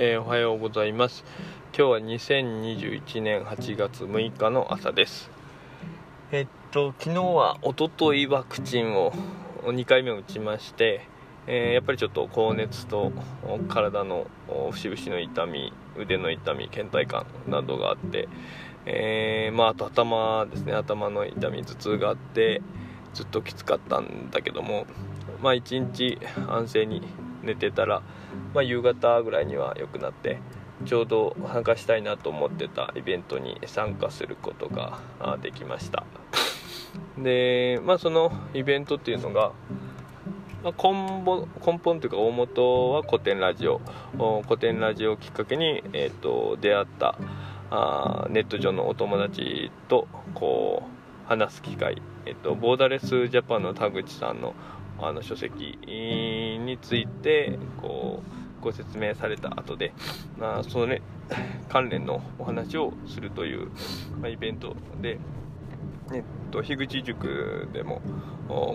えー、おはようございます。今日は2021年8月6日の朝です。えっと昨日はおとといワクチンを2回目打ちまして、えー、やっぱりちょっと高熱と体の節々の痛み腕の痛み倦怠感などがあって、えー、まあ、あと頭ですね。頭の痛み頭痛があってずっときつかったんだけどもまあ一日安静に寝てたら、まあ、夕方ぐらいには良くなってちょうど参加したいなと思ってたイベントに参加することができました。でまあそのイベントっていうのが、まあ、根本根本というか大元は古典ラジオ。古典ラジオをきっかけに、えーと、出会ったあネット上のお友達とこう話す機会、えーとボーダレスジャパンの田口さんのあの書籍についてこうご説明された後で、まあ、それ 関連のお話をするという、まあ、イベントで、えっと、樋口塾でも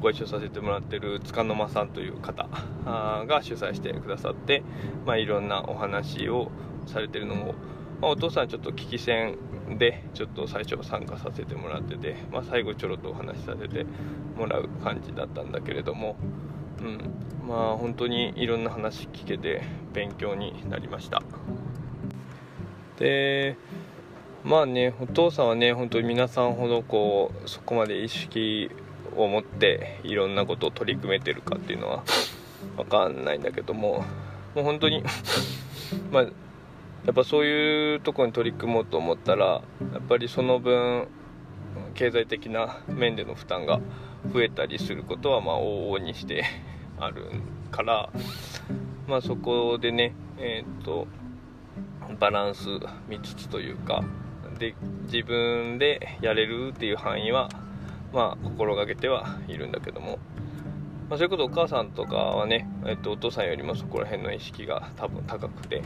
ご一緒させてもらってる塚の間さんという方が主催してくださって、まあ、いろんなお話をされてるのも、まあ、お父さんちょっと聞き戦でちょっと最初参加させてもらってて、まあ、最後ちょろっとお話しさせてもらう感じだったんだけれども、うん、まあ本当にいろんな話聞けて勉強になりました。でまあねお父さんはね本当に皆さんほどこうそこまで意識を持っていろんなことを取り組めてるかっていうのは分かんないんだけどももう本当に まあやっぱそういうとこに取り組もうと思ったらやっぱりその分経済的な面での負担が増えたりすることはま往々にして あるからまあそこでねえっ、とバランス見つつというかで自分でやれるっていう範囲はまあ心がけてはいるんだけども、まあ、それこそお母さんとかはね、えっと、お父さんよりもそこら辺の意識が多分高くて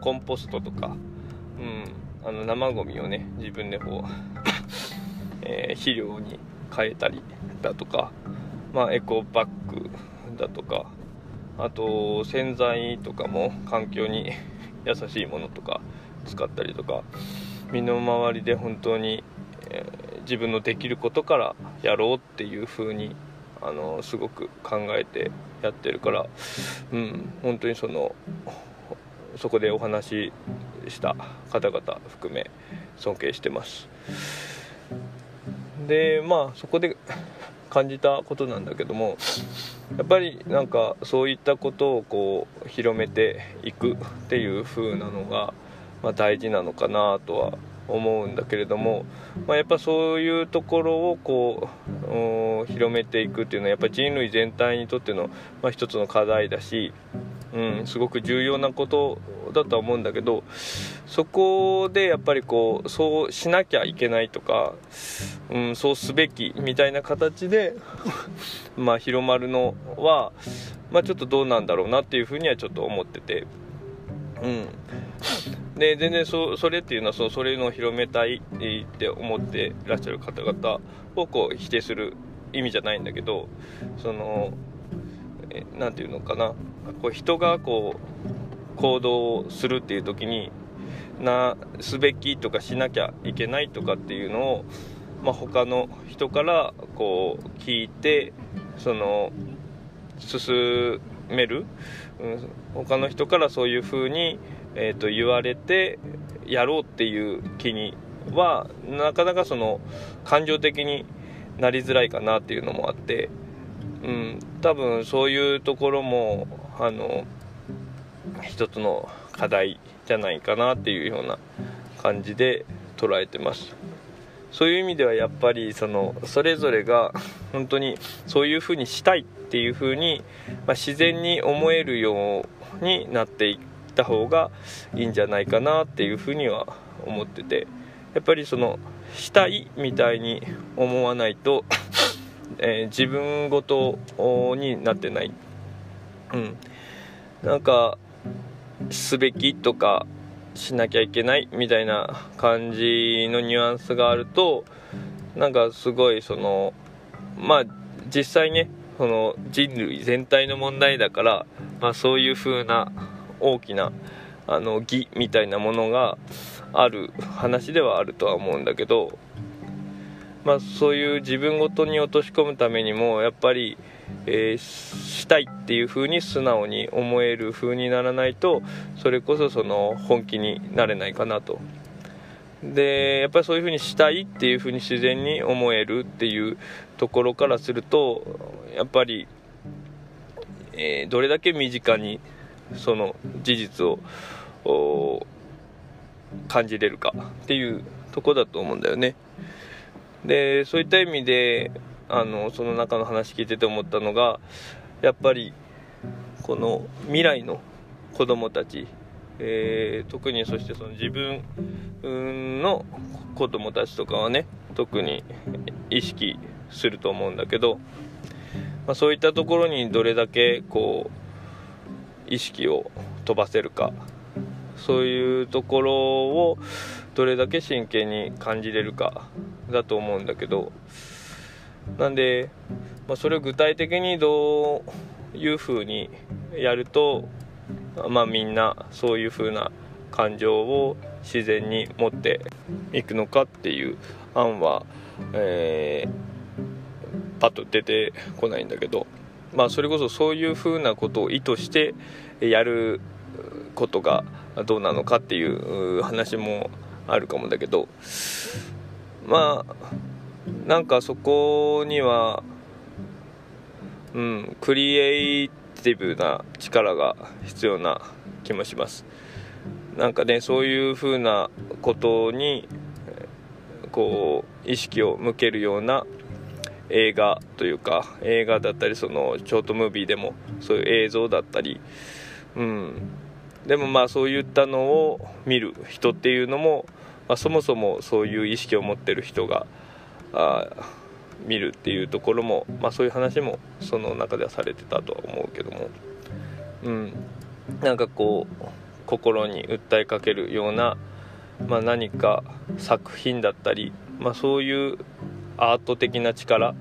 コンポストとか、うん、あの生ゴミをね自分でこう えー、肥料に変えたりだとか、まあ、エコバッグだとかあと洗剤とかも環境に 優しいものとか使ったりとか身の回りで本当に、えー、自分のできることからやろうっていう風にあのすごく考えてやってるから、うん、本当にそのそこでお話しした方々含め尊敬してます。でまあそこで感じたことなんだけどもやっぱりなんかそういったことをこう広めていくっていう風なのが、まあ、大事なのかなとは思うんだけれども、まあ、やっぱそういうところをこう広めていくっていうのはやっぱ人類全体にとっての、まあ、一つの課題だし、うん、すごく重要なことだとは思うんだけどそこでやっぱりこうそうしなきゃいけないとか、うん、そうすべきみたいな形で まあ広まるのは、まあ、ちょっとどうなんだろうなっていうふうにはちょっと思ってて。うんで全然そそれっていうのはそそれの広めたいって思ってらっしゃる方々をこう否定する意味じゃないんだけどその何て言うのかな。こう人がこう行動をするっていう時になすべきとかしなきゃいけないとかっていうのを、まあ、他の人からこう聞いてその進める、うん、他の人からそういう風にえーと、言われてやろうっていう気にはなかなかその感情的になりづらいかなっていうのもあって、うん、多分そういうところもあの一つの課題じゃないかなっていうような感じで捉えてます。そういう意味ではやっぱりそのそれぞれが本当にそういうふうにしたいっていうふうに、まあ、自然に思えるようになっていく。た方がいいんじゃないかなっていうふうには思っててやっぱりそのしたいみたいに思わないと、えー、自分ごとになってない。うん。なんかすべきとかしなきゃいけないみたいな感じのニュアンスがあるとなんかすごいそのまあ実際ねその人類全体の問題だから、まあ、そういう風な大きなあの義みたいなものがある話ではあるとは思うんだけど、まあ、そういう自分ごとに落とし込むためにもやっぱり、えー、したいっていう風に素直に思える風にならないとそれこそその本気になれないかなと。でやっぱりそういう風にしたいっていう風に自然に思えるっていうところからするとやっぱり、えー、どれだけ身近にその事実を感じれるかっていうとこだと思うんだよね。でそういった意味であのその中の話聞いてて思ったのがやっぱりこの未来の子供たち、えー、特にそしてその自分の子供たちとかはね特に意識すると思うんだけど、まあ、そういったところにどれだけこう意識を飛ばせるかそういうところをどれだけ真剣に感じれるかだと思うんだけどなんで、まあ、それを具体的にどういうふうにやると、まあ、みんなそういうふうな感情を自然に持っていくのかっていう案は、えー、パッと出てこないんだけど。まあ、それこそそういうふうなことを意図してやることがどうなのかっていう話もあるかもだけどまあなんかそこにはうんクリエイティブな力が必要な気もします。なんかねそういうふうなことにこう意識を向けるような映画というか映画だったりそのショートムービーでもそういう映像だったりうん。でもまあそういったのを見る人っていうのも、まあ、そもそもそういう意識を持ってる人があ見るっていうところも、まあ、そういう話もその中ではされてたとは思うけども。うん。なんかこう心に訴えかけるような、まあ、何か作品だったり、まあ、そういうアート的な力っ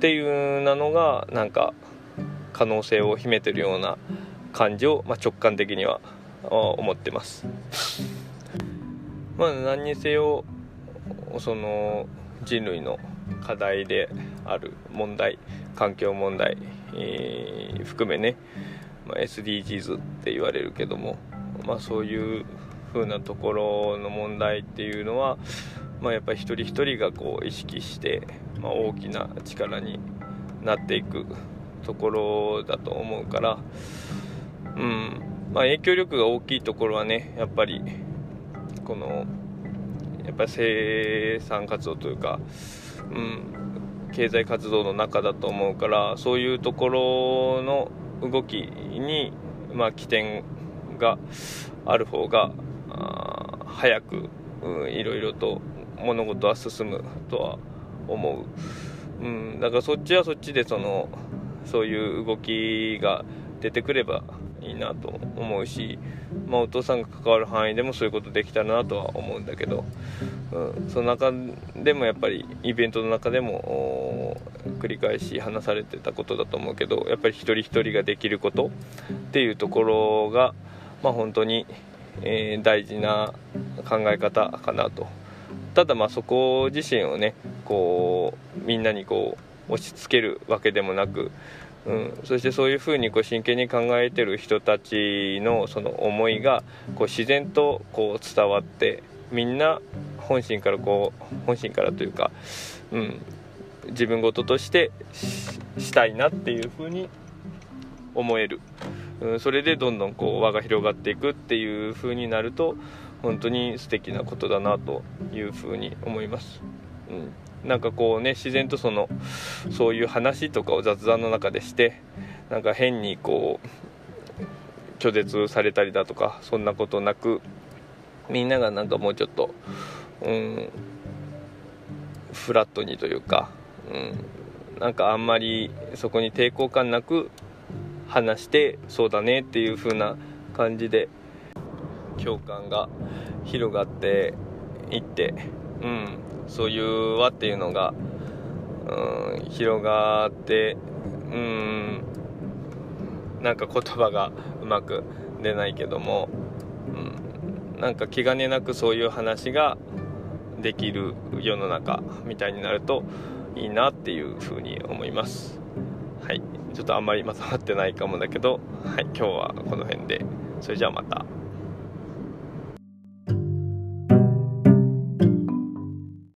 ていうなのがなんか可能性を秘めてるような感じを、まあ、直感的には思ってます。まあ何にせよその人類の課題である問題環境問題、えー、含めね、まあ、SDGs って言われるけども、まあ、そういう風なところの問題っていうのはまあ、やっぱり一人一人がこう意識して、まあ、大きな力になっていくところだと思うから、うんまあ、影響力が大きいところはねやっぱりこのやっぱり生産活動というか、うん、経済活動の中だと思うからそういうところの動きに、まあ、起点がある方が早く、うん、いろいろと物事は進むとは思う、うん、だからそっちはそっちでそのそういう動きが出てくればいいなと思うし、まあ、お父さんが関わる範囲でもそういうことできたらなとは思うんだけど、うん、その中でもやっぱりイベントの中でも繰り返し話されてたことだと思うけどやっぱり一人一人ができることっていうところが、まあ、本当に、えー、大事な考え方かなと。ただまあそこ自身をねこうみんなにこう押し付けるわけでもなく、うん、そしてそういうふうにこう真剣に考えてる人たちのその思いがこう自然とこう伝わってみんな本心からこう本心からというか、うん、自分事としてしたいなっていうふうに思える、うん、それでどんどんこう輪が広がっていくっていうふうになると本当に素敵なことだなというふうに思います。うん、なんかこうね自然とそのそういう話とかを雑談の中でしてなんか変にこう拒絶されたりだとかそんなことなくみんながなんかもうちょっと、うん、フラットにというか、うん、なんかあんまりそこに抵抗感なく話してそうだねっていう風な感じで共感が広がっていって、うん、そういう輪っていうのが、うん、広がって、うん、なんか言葉がうまく出ないけども、うん、なんか気兼ねなくそういう話ができる世の中みたいになるといいなっていうふうに思いますはいちょっとあんまりまとまってないかもだけどはい今日はこの辺でそれじゃあまた。